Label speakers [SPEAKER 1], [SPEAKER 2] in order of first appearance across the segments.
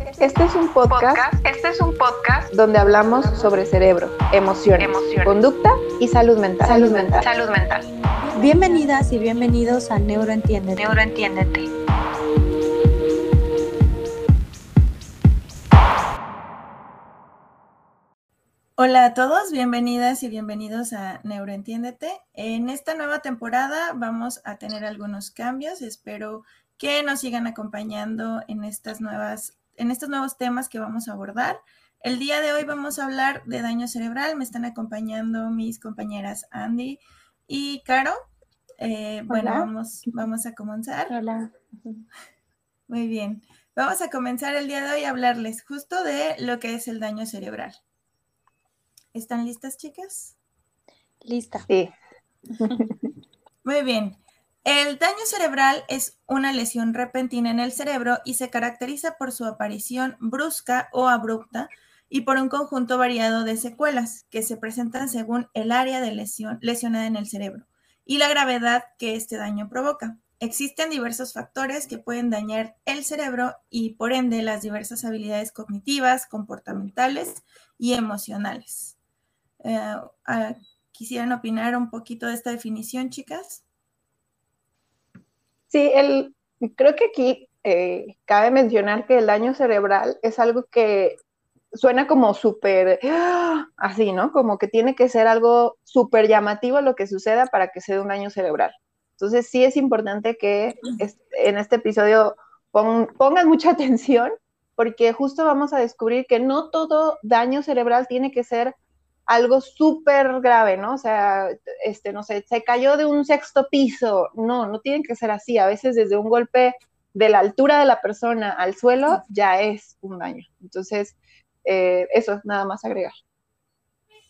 [SPEAKER 1] Este es un podcast,
[SPEAKER 2] Este es un podcast
[SPEAKER 1] donde hablamos sobre cerebro, emociones,
[SPEAKER 2] Emociones.
[SPEAKER 1] conducta y salud mental.
[SPEAKER 2] salud mental. Salud mental.
[SPEAKER 3] Bienvenidas y bienvenidos a Neuroentiéndete.
[SPEAKER 2] Neuroentiéndete.
[SPEAKER 4] Hola a todos, bienvenidas y bienvenidos a Neuroentiéndete. En esta nueva temporada vamos a tener algunos cambios. Espero que nos sigan acompañando en estas nuevas, en estos nuevos temas que vamos a abordar. El día de hoy vamos a hablar de daño cerebral. Me están acompañando mis compañeras Andy y Caro. Eh, bueno, vamos, vamos a comenzar.
[SPEAKER 3] Hola.
[SPEAKER 4] Muy bien. Vamos a comenzar el día de hoy a hablarles justo de lo que es el daño cerebral. ¿Están listas, chicas?
[SPEAKER 3] Lista.
[SPEAKER 1] Sí,
[SPEAKER 4] Muy bien. El daño cerebral es una lesión repentina en el cerebro y se caracteriza por su aparición brusca o abrupta y por un conjunto variado de secuelas que se presentan según el área de lesión lesionada en el cerebro y la gravedad que este daño provoca. Existen diversos factores que pueden dañar el cerebro y por ende las diversas habilidades cognitivas, comportamentales y emocionales. Eh, ah, ¿Quisieran opinar un poquito de esta definición, chicas?
[SPEAKER 1] Sí, el, creo que aquí eh, cabe mencionar que el daño cerebral es algo que suena como súper, ¡ah! así, ¿no? Como que tiene que ser algo súper llamativo lo que suceda para que se dé un daño cerebral. Entonces sí es importante que en este episodio pon- pongan mucha atención porque justo vamos a descubrir que no todo daño cerebral tiene que ser algo súper grave, ¿no? O sea, este, no sé, se cayó de un sexto piso. No, no tiene que ser así. A veces desde un golpe de la altura de la persona al suelo ya es un daño. Entonces, eh, eso es nada más agregar.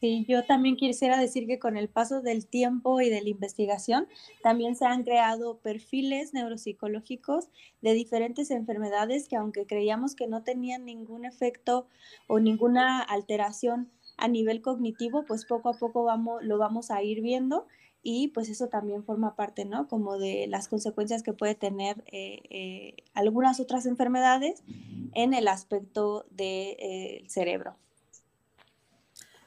[SPEAKER 3] Sí, yo también quisiera decir que con el paso del tiempo y de la investigación, también se han creado perfiles neuropsicológicos de diferentes enfermedades que aunque creíamos que no tenían ningún efecto o ninguna alteración a nivel cognitivo, pues poco a poco vamos, lo vamos a ir viendo y pues eso también forma parte, ¿no? Como de las consecuencias que puede tener eh, eh, algunas otras enfermedades en el aspecto del cerebro.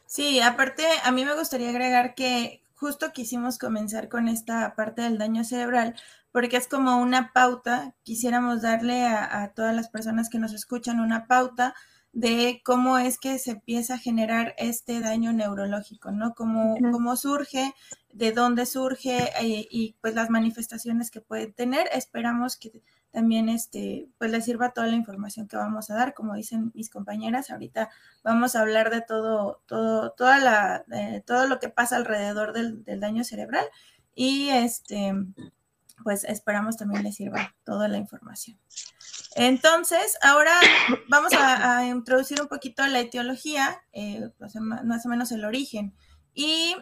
[SPEAKER 4] Sí, aparte, a mí me gustaría agregar que justo quisimos comenzar con esta parte del daño cerebral, porque es como una pauta, quisiéramos darle a todas las personas que nos escuchan una pauta de cómo es que se empieza a generar este daño neurológico, ¿no? Cómo, cómo surge, de dónde surge eh, y pues las manifestaciones que puede tener. Esperamos que también este, pues les sirva toda la información que vamos a dar, como dicen mis compañeras, ahorita vamos a hablar de todo, todo, toda la, eh, todo lo que pasa alrededor del, del daño cerebral y este, pues esperamos también les sirva toda la información. Entonces, ahora vamos a, introducir un poquito la etiología, eh, más o menos el origen. Y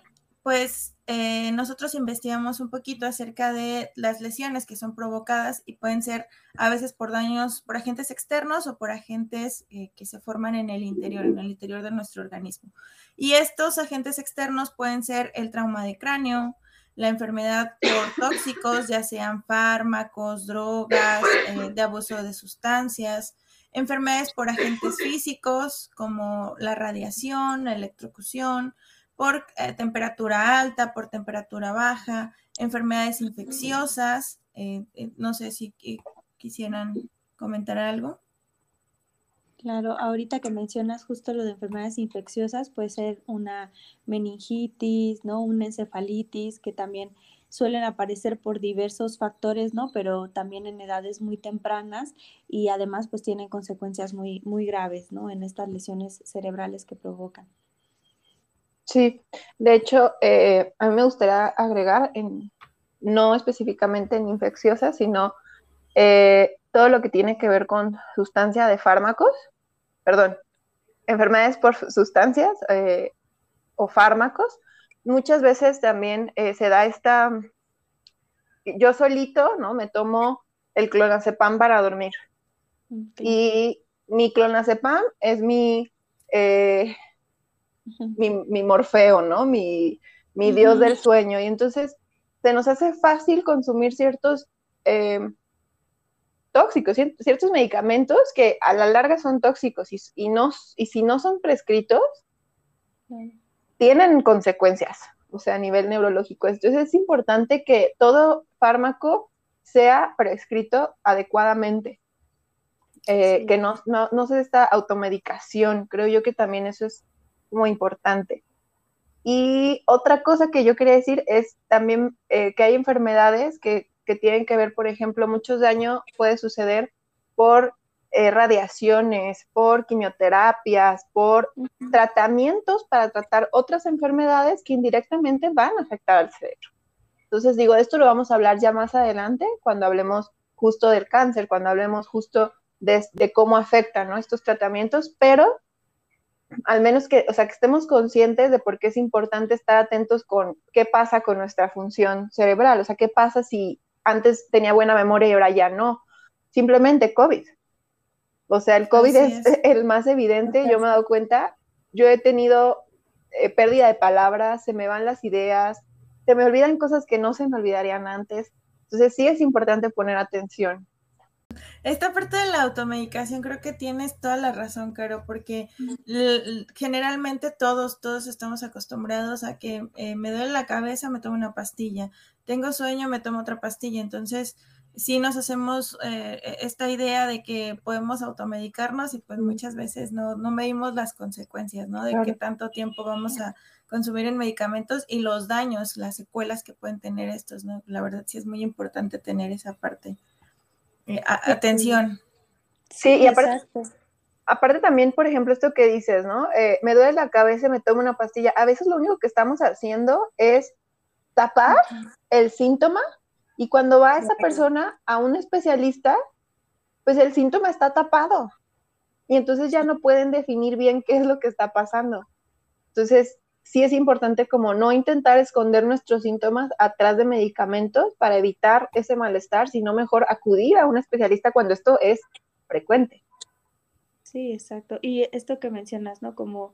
[SPEAKER 4] pues eh, nosotros investigamos un poquito acerca de las lesiones que son provocadas y pueden ser a veces por daños por agentes externos o por agentes eh, que se forman en el interior, en el interior de nuestro organismo. Y estos agentes externos pueden ser el trauma de cráneo, la enfermedad por tóxicos, ya sean fármacos, drogas, eh, de abuso de sustancias, enfermedades por agentes físicos como la radiación, la electrocución, por eh, temperatura alta, por temperatura baja, enfermedades infecciosas. eh, no sé si qui- quisieran comentar algo.
[SPEAKER 3] Claro, ahorita que mencionas justo lo de enfermedades infecciosas, puede ser una meningitis, ¿no? Una encefalitis, que también suelen aparecer por diversos factores, ¿no? Pero también en edades muy tempranas y además pues tienen consecuencias muy, muy graves, ¿no? En estas lesiones cerebrales que provocan.
[SPEAKER 1] Sí, de hecho, eh, a mí me gustaría agregar, en, no específicamente en infecciosas, sino eh, todo lo que tiene que ver con sustancia de fármacos, perdón, enfermedades por sustancias eh, o fármacos. Muchas veces también eh, se da esta, yo solito, ¿no? Me tomo el clonazepam para dormir. Y mi clonazepam es mi, eh, mi morfeo, ¿no? Mi, mi dios del sueño. Y entonces se nos hace fácil consumir ciertos eh, tóxicos, ciertos medicamentos que a la larga son tóxicos y, y, no, y si no son prescritos, tienen consecuencias, o sea, a nivel neurológico. Entonces es importante que todo fármaco sea prescrito adecuadamente, eh, que no, no, no se esta automedicación. Creo yo que también eso es muy importante. Y otra cosa que yo quería decir es también eh, que hay enfermedades que, que, tienen que ver, por ejemplo, muchos daño puede suceder por eh, radiaciones, por quimioterapias, por tratamientos para tratar otras enfermedades que indirectamente van a afectar al cerebro. Entonces digo, esto lo vamos a hablar ya más adelante cuando hablemos justo del cáncer, cuando hablemos justo de, de cómo afectan estos tratamientos, pero al menos que, o sea, que estemos conscientes de por qué es importante estar atentos con qué pasa con nuestra función cerebral, o sea, qué pasa si antes tenía buena memoria y ahora ya no. Simplemente COVID. O sea, el COVID es, el más evidente, yo me he dado cuenta, yo he tenido eh, pérdida de palabras, se me van las ideas, se me olvidan cosas que no se me olvidarían antes. Entonces sí es importante poner atención.
[SPEAKER 4] Esta parte de la automedicación creo que tienes toda la razón, Caro, porque generalmente todos, todos estamos acostumbrados a que eh, me duele la cabeza, me tomo una pastilla, tengo sueño, me tomo otra pastilla, entonces sí nos hacemos eh, e, esta idea de que podemos automedicarnos y pues muchas veces no, no medimos las consecuencias, ¿no? De qué tanto tiempo vamos a consumir en medicamentos y los daños, las secuelas que pueden tener estos, ¿no? La verdad sí es muy importante tener esa parte. Eh, atención.
[SPEAKER 1] Sí, y aparte, aparte también, por ejemplo, esto que dices, ¿no? Eh, me duele la cabeza, me tomo una pastilla. A veces lo único que estamos haciendo es tapar el síntoma y cuando va esa persona a un especialista, pues el síntoma está tapado y entonces ya no pueden definir bien qué es lo que está pasando. Entonces, sí es importante como no intentar esconder nuestros síntomas atrás de medicamentos para evitar ese malestar, sino mejor acudir a un especialista cuando esto es frecuente.
[SPEAKER 3] Sí, exacto. Y esto que mencionas, ¿no? Como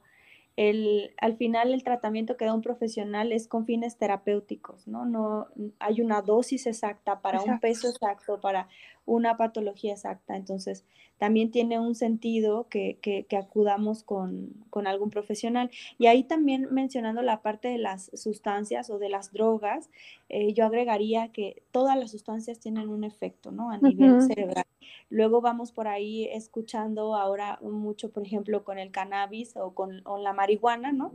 [SPEAKER 3] el, al final el tratamiento que da un profesional es con fines terapéuticos, ¿no? No hay una dosis exacta para un peso exacto, para una patología exacta. Entonces, también tiene un sentido que, que, acudamos con, con, algún profesional. Y ahí también mencionando la parte de las sustancias o de las drogas, eh, yo agregaría que todas las sustancias tienen un efecto, ¿no? A nivel cerebral. Luego vamos por ahí escuchando ahora mucho, por ejemplo, con el cannabis o con, la marihuana, ¿no?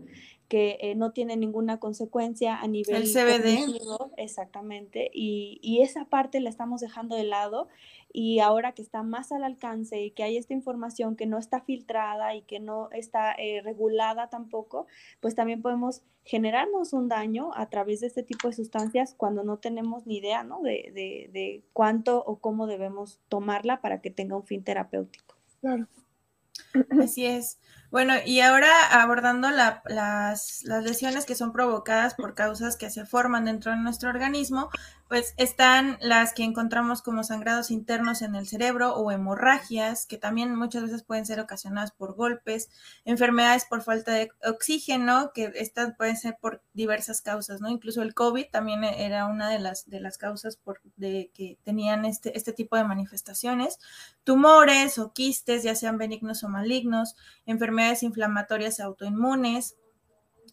[SPEAKER 3] Que eh, no tiene ninguna consecuencia a nivel...
[SPEAKER 4] El CBD.
[SPEAKER 3] Exactamente. Y, y esa parte la estamos dejando de lado y ahora que está más al alcance y que hay esta información que no está filtrada y que no está eh, regulada tampoco, pues también podemos generarnos un daño a través de este tipo de sustancias cuando no tenemos ni idea ¿no? de, de, de cuánto o cómo debemos tomarla para que tenga un fin terapéutico.
[SPEAKER 1] Claro.
[SPEAKER 4] Así es. Bueno, y ahora abordando las, las, lesiones que son provocadas por causas que se forman dentro de nuestro organismo, pues están las que encontramos como sangrados internos en el cerebro o hemorragias, que también muchas veces pueden ser ocasionadas por golpes, enfermedades por falta de oxígeno, que estas pueden ser por diversas causas, ¿no? Incluso el COVID también era una de las, de las causas por, de que tenían este, este tipo de manifestaciones, tumores o quistes, ya sean benignos o malignos, enfermedades inflamatorias autoinmunes,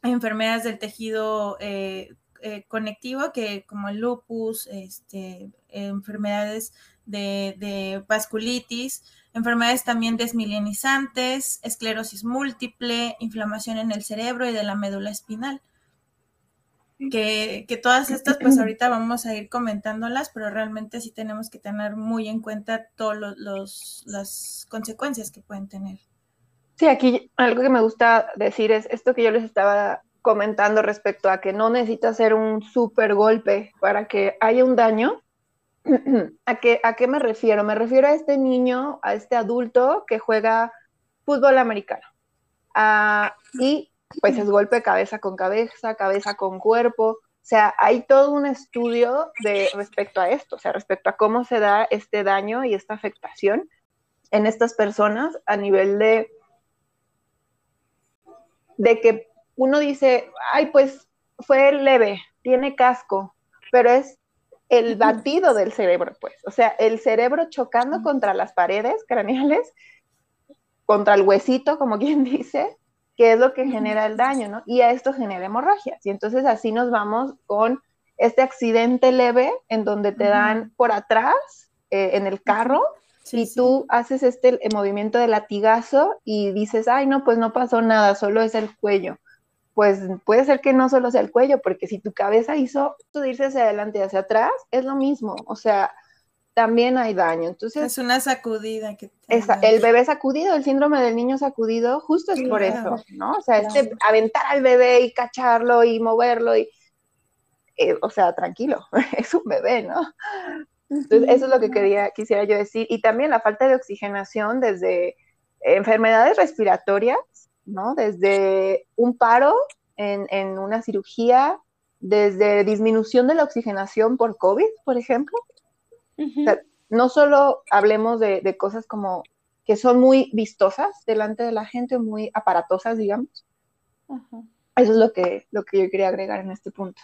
[SPEAKER 4] enfermedades del tejido eh, eh, conectivo, que como el lupus, este, enfermedades de, vasculitis, enfermedades también desmielinizantes, esclerosis múltiple, inflamación en el cerebro y de la médula espinal. Que, todas estas, pues ahorita vamos a ir comentándolas, pero realmente sí tenemos que tener muy en cuenta todas las consecuencias que pueden tener.
[SPEAKER 1] Sí, aquí algo que me gusta decir es esto que yo les estaba comentando respecto a que no necesita ser un super golpe para que haya un daño. ¿A qué, ¿A qué me refiero? Me refiero a este niño, a este adulto que juega fútbol americano. Ah, y pues es golpe cabeza con cabeza, cabeza con cuerpo. O sea, hay todo un estudio de respecto a esto, o sea, respecto a cómo se da este daño y esta afectación en estas personas a nivel de, de que uno dice, ay, pues fue leve, tiene casco, pero es el batido del cerebro, pues. O sea, el cerebro chocando contra las paredes craneales, contra el huesito, como quien dice, que es lo que genera el daño, ¿no? Y a esto genera hemorragias. Y entonces así nos vamos con este accidente leve en donde te dan por atrás eh, en el carro y tú haces este movimiento de latigazo y dices, ay, no, pues no pasó nada, solo es el cuello. Pues puede ser que no solo sea el cuello, porque si tu cabeza hizo de irse hacia adelante y hacia atrás, es lo mismo. O sea, también hay daño. Entonces,
[SPEAKER 4] es una sacudida que
[SPEAKER 1] el bebé sacudido, el síndrome del niño sacudido, justo es por eso, ¿no? O sea, este aventar al bebé y cacharlo y moverlo y eh, o sea, tranquilo, es un bebé, ¿no? Entonces, eso es lo que quería, quisiera yo decir. Y también la falta de oxigenación desde enfermedades respiratorias, ¿no? Desde un paro en, una cirugía, desde disminución de la oxigenación por COVID, por ejemplo. no solo hablemos de, cosas como que son muy vistosas delante de la gente, muy aparatosas, digamos. Eso es lo que, lo que yo quería agregar en este punto.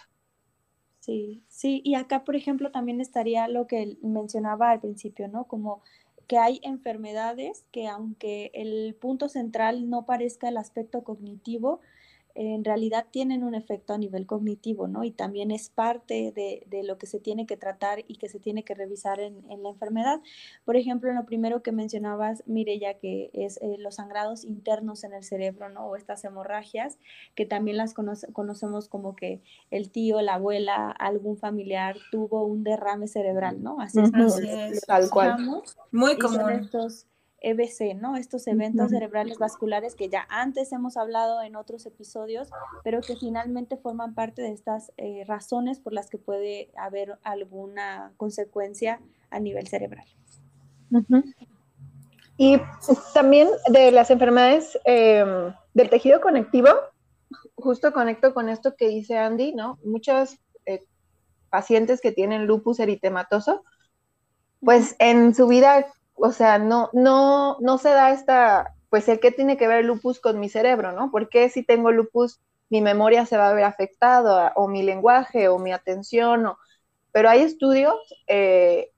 [SPEAKER 3] Sí, sí, y acá, por ejemplo, también estaría lo que mencionaba al principio, ¿no? Como que hay enfermedades que aunque el punto central no parezca el aspecto cognitivo, en realidad tienen un efecto a nivel cognitivo, ¿no? Y también es parte de, lo que se tiene que tratar y que se tiene que revisar en, la enfermedad. Por ejemplo, en lo primero que mencionabas, ya que es eh, los sangrados internos en el cerebro, ¿no? O estas hemorragias, que también las conocemos como que el tío, la abuela, algún familiar tuvo un derrame cerebral, ¿no? Así es,
[SPEAKER 1] tal cual.
[SPEAKER 4] Muy común.
[SPEAKER 3] EBC, ¿no? Estos eventos cerebrales vasculares que ya antes hemos hablado en otros episodios, pero que finalmente forman parte de estas eh, razones por las que puede haber alguna consecuencia a nivel cerebral.
[SPEAKER 1] Y también de las enfermedades em, del tejido conectivo, justo conecto con esto que dice Andy, ¿no? Muchos eh, pacientes que tienen lupus eritematoso, pues en su vida o sea, no, no, no se da esta, pues el qué tiene que ver el lupus con mi cerebro, ¿no? Porque si tengo lupus mi memoria se va a ver afectada, o mi lenguaje, o mi atención, o... pero hay estudios eh,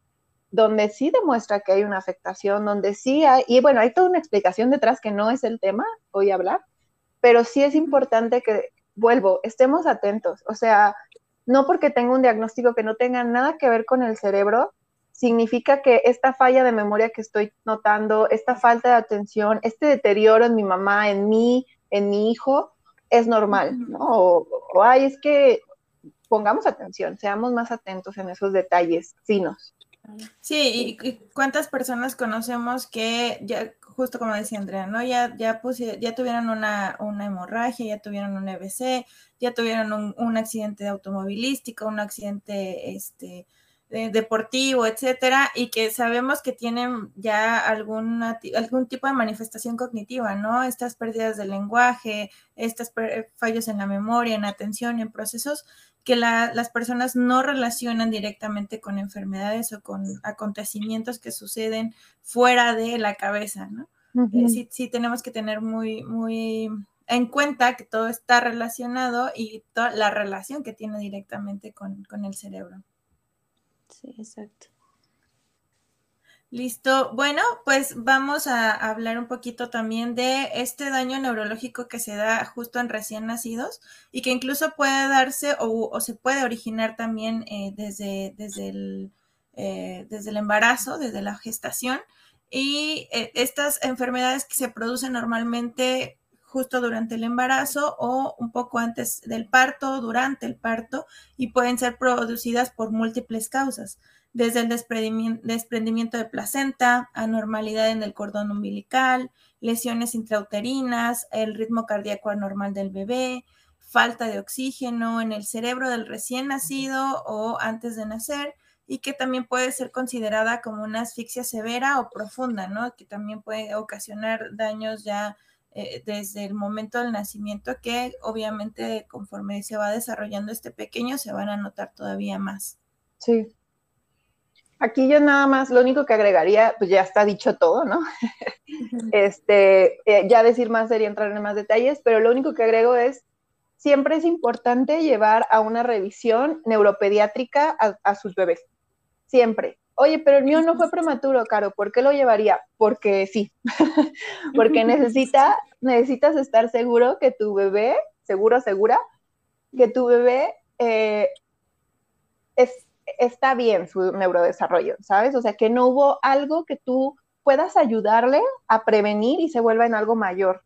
[SPEAKER 1] donde sí demuestra que hay una afectación, donde sí hay, y bueno, hay toda una explicación detrás que no es el tema hoy hablar, pero sí es importante que, vuelvo, estemos atentos, o sea, no porque tengo un diagnóstico que no tenga nada que ver con el cerebro, significa que esta falla de memoria que estoy notando, esta falta de atención, este deterioro en mi mamá, en mí, en mi hijo, es normal, ¿no? O, ay, es que pongamos atención, seamos más atentos en esos detalles finos.
[SPEAKER 4] Sí, y, cuántas personas conocemos que ya, justo como decía Andrea, ¿no? Ya, ya, ya tuvieron una, una, hemorragia, ya tuvieron un EBC, ya tuvieron un, un accidente automovilístico, un accidente, este, deportivo, etcétera, y que sabemos que tienen ya alguna, algún tipo de manifestación cognitiva, ¿no? Estas pérdidas del lenguaje, estos fallos en la memoria, en atención, en procesos que las personas no relacionan directamente con enfermedades o con acontecimientos que suceden fuera de la cabeza, ¿no? Eh, sí, sí, tenemos que tener muy, muy en cuenta que todo está relacionado y toda la relación que tiene directamente con, con el cerebro.
[SPEAKER 3] Sí, exacto.
[SPEAKER 4] Listo. Bueno, pues vamos a hablar un poquito también de este daño neurológico que se da justo en recién nacidos y que incluso puede darse o, se puede originar también eh, desde, desde, el, eh, desde el embarazo, desde la gestación. Y eh, estas enfermedades que se producen normalmente justo durante el embarazo o un poco antes del parto, durante el parto, y pueden ser producidas por múltiples causas, desde el desprendimiento de placenta, anormalidad en el cordón umbilical, lesiones intrauterinas, el ritmo cardíaco anormal del bebé, falta de oxígeno en el cerebro del recién nacido o antes de nacer, y que también puede ser considerada como una asfixia severa o profunda, ¿no? Que también puede ocasionar daños ya eh, desde el momento del nacimiento que obviamente conforme se va desarrollando este pequeño se van a notar todavía más.
[SPEAKER 1] Sí. Aquí yo nada más, lo único que agregaría, pues ya está dicho todo, ¿no? este, eh, ya decir más sería entrar en más detalles, pero lo único que agrego es siempre es importante llevar a una revisión neuropediátrica a, sus bebés. Siempre. Oye, pero el mío no fue prematuro, Caro. ¿Por qué lo llevaría? Porque sí. Porque necesita, necesitas estar seguro que tu bebé, seguro, segura, que tu bebé eh, está bien su neurodesarrollo, ¿sabes? O sea, que no hubo algo que tú puedas ayudarle a prevenir y se vuelva en algo mayor.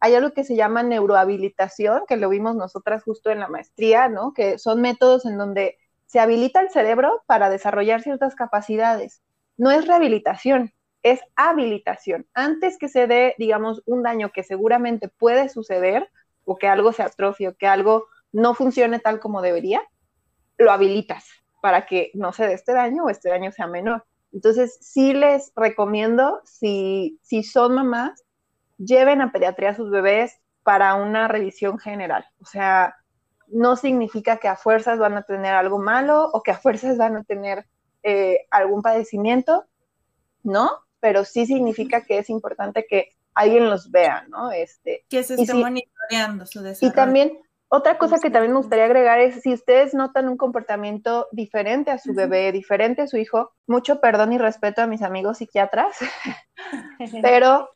[SPEAKER 1] Hay algo que se llama neurohabilitación, que lo vimos nosotras justo en la maestría, ¿no? Que son métodos en donde se habilita el cerebro para desarrollar ciertas capacidades. No es rehabilitación, es habilitación. Antes que se dé, digamos, un daño que seguramente puede suceder, o que algo se atrofie, o que algo no funcione tal como debería, lo habilitas para que no se dé este daño o este daño sea menor. Entonces, sí les recomiendo, si, si son mamás, lleven a pediatría a sus bebés para una revisión general. O sea, no significa que a fuerzas van a tener algo malo o que a fuerzas van a tener eh, algún padecimiento, ¿no? Pero sí significa que es importante que alguien los vea, ¿no? Este,
[SPEAKER 4] que se esté monitoreando su desarrollo.
[SPEAKER 1] Y también, otra cosa que también me gustaría agregar es, si ustedes notan un comportamiento diferente a su bebé, diferente a su hijo, mucho perdón y respeto a mis amigos psiquiatras, pero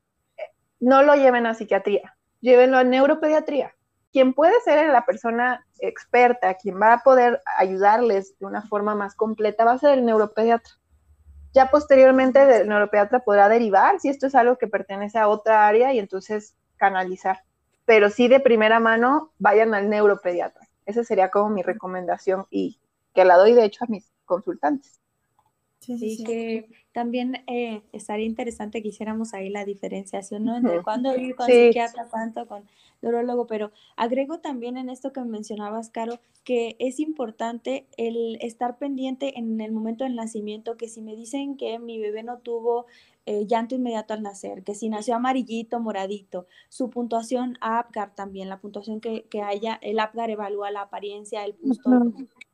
[SPEAKER 1] no lo lleven a psiquiatría, llévenlo a neuropediatría. Quien puede ser la persona experta, quien va a poder ayudarles de una forma más completa, va a ser el neuropediatra. Ya posteriormente el neuropediatra podrá derivar si esto es algo que pertenece a otra área y entonces canalizar. Pero sí de primera mano vayan al neuropediatra. Esa sería como mi recomendación y que la doy de hecho a mis consultantes.
[SPEAKER 3] Sí, que también eh, estaría interesante que hiciéramos ahí la diferenciación, ¿no? Entre cuándo ir con psiquiatra, cuánto con neurólogo, pero agrego también en esto que mencionabas, Caro, que es importante el estar pendiente en el momento del nacimiento, que si me dicen que mi bebé no tuvo eh, llanto inmediato al nacer, que si nació amarillito, moradito, su puntuación APGAR también, la puntuación que, haya, el APGAR evalúa la apariencia, el pulso,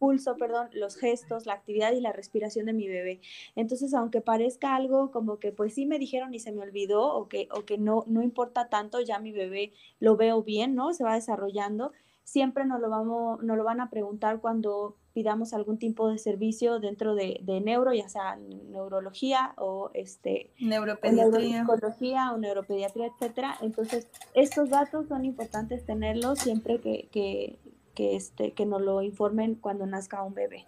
[SPEAKER 3] pulso, perdón, los gestos, la actividad y la respiración de mi bebé. Entonces, aunque parezca algo como que pues sí me dijeron y se me olvidó o que, o que no, no importa tanto, ya mi bebé lo veo bien, ¿no? Se va desarrollando siempre nos lo, vamos, nos lo van a preguntar cuando pidamos algún tipo de servicio dentro de, neuro, ya sea neurología o este
[SPEAKER 4] neuropediatría,
[SPEAKER 3] o, neuropediatría, etcétera. Entonces, estos datos son importantes tenerlos siempre que, que, que, este, que nos lo informen cuando nazca un bebé.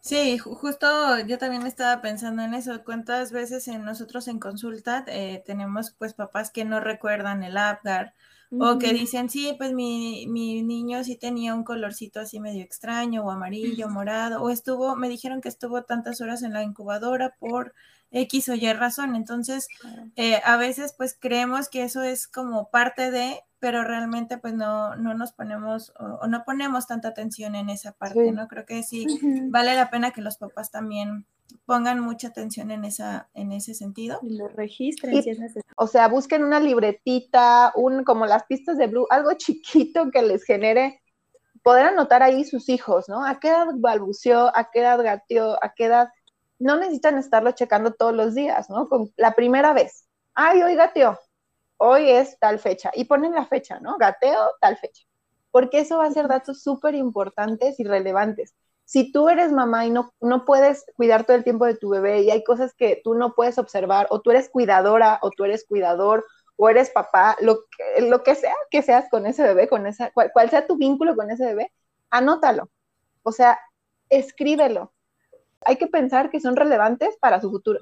[SPEAKER 4] Sí, justo yo también estaba pensando en eso. ¿Cuántas veces en nosotros en consulta eh, tenemos pues papás que no recuerdan el APGAR o que dicen, sí, pues mi, mi, niño sí tenía un colorcito así medio extraño, o amarillo, morado, o estuvo, me dijeron que estuvo tantas horas en la incubadora por X o Y razón. Entonces, eh, a veces pues creemos que eso es como parte de, pero realmente pues no, no nos ponemos o, no ponemos tanta atención en esa parte, ¿no? Creo que sí vale la pena que los papás también pongan mucha atención en esa en ese sentido.
[SPEAKER 3] Y lo registren si es
[SPEAKER 1] necesario. O sea, busquen una libretita, un como las pistas de Blue, algo chiquito que les genere poder anotar ahí sus hijos, ¿no? ¿A qué edad balbuceó? ¿A qué edad gateó? ¿A qué edad? No necesitan estarlo checando todos los días, ¿no? Con la primera vez. Ay, hoy gateó. Hoy es tal fecha. Y ponen la fecha, ¿no? Gateo, tal fecha. Porque eso va a ser datos súper importantes y relevantes si tú eres mamá y no, no puedes cuidar todo el tiempo de tu bebé y hay cosas que tú no puedes observar, o tú eres cuidadora, o tú eres cuidador, o eres papá, lo que, lo que sea que seas con ese bebé, con esa, cual, sea tu vínculo con ese bebé, anótalo. O sea, escríbelo. Hay que pensar que son relevantes para su futuro.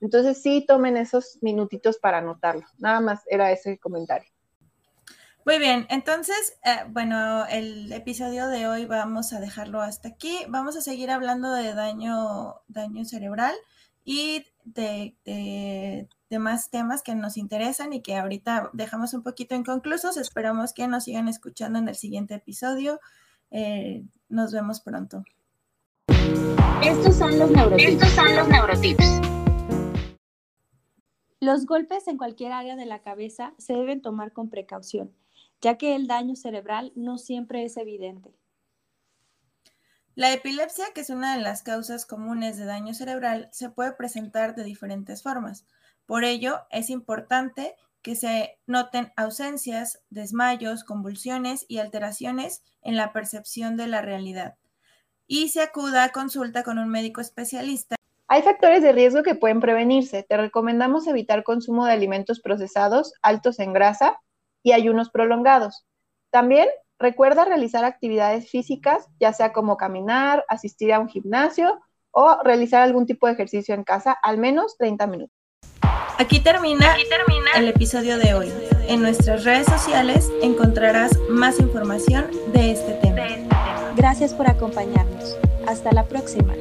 [SPEAKER 1] Entonces sí tomen esos minutitos para anotarlo. Nada más era ese comentario.
[SPEAKER 4] Muy bien, entonces, eh, bueno, el episodio de hoy vamos a dejarlo hasta aquí. Vamos a seguir hablando de daño, daño cerebral y de, de, más temas que nos interesan y que ahorita dejamos un poquito inconclusos. Esperamos que nos sigan escuchando en el siguiente episodio. Eh, nos vemos pronto.
[SPEAKER 2] Estos son los neurotips. Estos son los neurotips.
[SPEAKER 3] Los golpes en cualquier área de la cabeza se deben tomar con precaución ya que el daño cerebral no siempre es evidente.
[SPEAKER 4] La epilepsia, que es una de las causas comunes de daño cerebral, se puede presentar de diferentes formas. Por ello, es importante que se noten ausencias, desmayos, convulsiones y alteraciones en la percepción de la realidad. Y se acuda a consulta con un médico especialista.
[SPEAKER 1] Hay factores de riesgo que pueden prevenirse. Te recomendamos evitar consumo de alimentos procesados altos en grasa y ayunos prolongados. También recuerda realizar actividades físicas, ya sea como caminar, asistir a un gimnasio o realizar algún tipo de ejercicio en casa, al menos 30 minutos.
[SPEAKER 4] Aquí termina, el episodio de hoy. En nuestras redes sociales encontrarás más información de este tema.
[SPEAKER 3] Gracias por acompañarnos. Hasta la próxima.